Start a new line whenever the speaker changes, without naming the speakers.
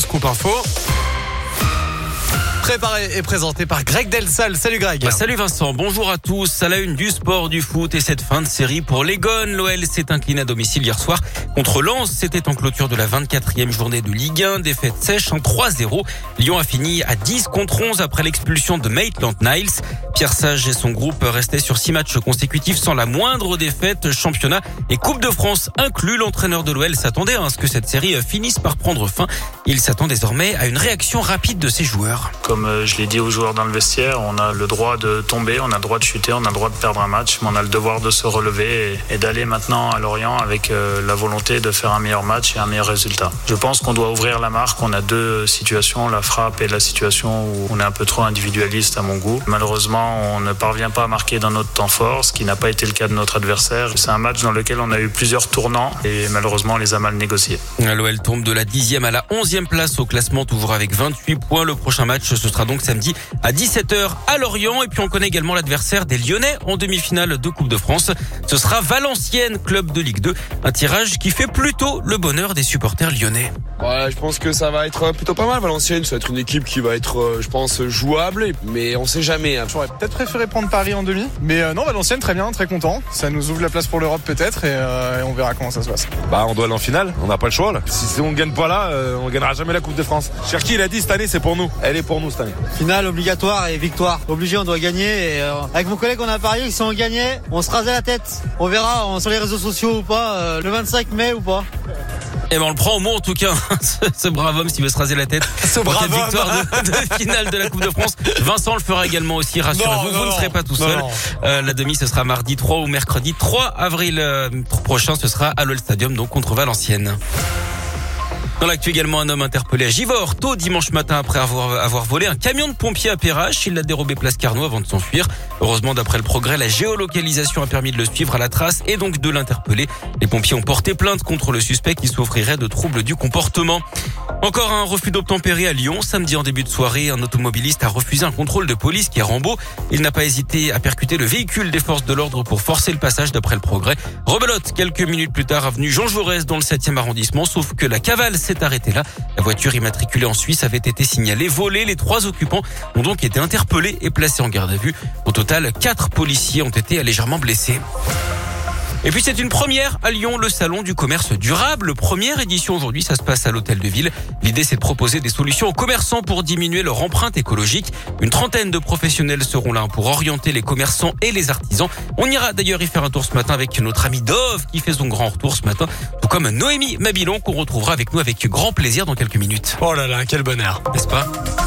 Scoop Info. Préparé et présenté par Greg Delsal. Salut Greg.
Bah, salut Vincent, bonjour à tous. À la une du sport, du foot et cette fin de série pour les Gones. L'OL s'est incliné à domicile hier soir contre Lens. C'était en clôture de la 24e journée de Ligue 1. Défaite sèche en 3-0. Lyon a fini à 10 contre 11 après l'expulsion de Maitland Niles. Pierre Sage et son groupe restaient sur six matchs consécutifs sans la moindre défaite. Championnat et Coupe de France inclus. L'entraîneur de l'OL s'attendait à ce que cette série finisse par prendre fin. Il s'attend désormais à une réaction rapide de ses joueurs.
Comme euh, je l'ai dit aux joueurs dans le vestiaire, on a le droit de tomber, on a le droit de chuter, on a le droit de perdre un match, mais on a le devoir de se relever et, d'aller maintenant à Lorient avec euh, la volonté de faire un meilleur match et un meilleur résultat. Je pense qu'on doit ouvrir la marque. On a deux situations, la frappe et la situation où on est un peu trop individualiste à mon goût. Malheureusement, on ne parvient pas à marquer dans notre temps fort, ce qui n'a pas été le cas de notre adversaire. C'est un match dans lequel on a eu plusieurs tournants et malheureusement on les a mal négociés.
L'OL tombe de la 10e à la 11e place au classement, toujours avec 28 points. Le prochain match, ce sera donc samedi à 17h à Lorient. Et puis on connaît également l'adversaire des Lyonnais en demi-finale de Coupe de France. Ce sera Valenciennes, club de Ligue 2. Un tirage qui fait plutôt le bonheur des supporters lyonnais.
Ouais, je pense que ça va être plutôt pas mal Valenciennes. Ça va être une équipe qui va être, euh, je pense, jouable, mais on sait jamais. Hein.
J'aurais peut-être préféré prendre Paris en demi, mais euh, non, Valenciennes très bien, très content. Ça nous ouvre la place pour l'Europe peut-être euh, et, on verra comment ça se passe.
Bah, on doit aller en finale. On n'a pas le choix là. Si, on gagne pas là, on gagnera jamais la Coupe de France. Cherki, il a dit cette année, c'est pour nous. Elle est pour nous cette année.
Finale obligatoire et victoire. Obligé, on doit gagner. Et, avec mon collègue, on a parié si on gagnait, on se rasait la tête. On verra sur les réseaux sociaux ou pas, le 25 mai ou pas.
Eh ben on le prend au mot en tout cas, ce brave homme s'il veut se raser la tête.
Ce brave
homme. victoire de, finale de la Coupe de France. Vincent le fera également aussi, rassurez-vous, vous ne serez pas tout seul. Euh, la demi ce sera mardi 3 ou mercredi 3 avril euh, prochain, ce sera à l'OL Stadium donc contre Valenciennes. Dans l'actu également, un homme interpellé à Givor, tôt dimanche matin après avoir, volé un camion de pompiers à Perrache. Il l'a dérobé place Carnot avant de s'enfuir. Heureusement, d'après le progrès, la géolocalisation a permis de le suivre à la trace et donc de l'interpeller. Les pompiers ont porté plainte contre le suspect qui souffrirait de troubles du comportement. Encore un refus d'obtempérer à Lyon. Samedi en début de soirée, un automobiliste a refusé un contrôle de police qui est Rambo. Il n'a pas hésité à percuter le véhicule des forces de l'ordre pour forcer le passage d'après le progrès. Rebelote, quelques minutes plus tard, avenue Jean Jaurès dans le 7e arrondissement, sauf que la cavale s'est arrêtée là. La voiture immatriculée en Suisse avait été signalée volée. Les trois occupants ont donc été interpellés et placés en garde à vue. Au total, quatre policiers ont été légèrement blessés. Et puis c'est une première à Lyon, le salon du commerce durable. Première édition aujourd'hui, ça se passe à l'hôtel de ville. L'idée c'est de proposer des solutions aux commerçants pour diminuer leur empreinte écologique. Une trentaine de professionnels seront là pour orienter les commerçants et les artisans. On ira d'ailleurs y faire un tour ce matin avec notre ami Dove qui fait son grand retour ce matin, tout comme Noémie Mabilon qu'on retrouvera avec nous avec grand plaisir dans quelques minutes.
Oh là là, quel bonheur,
n'est-ce pas?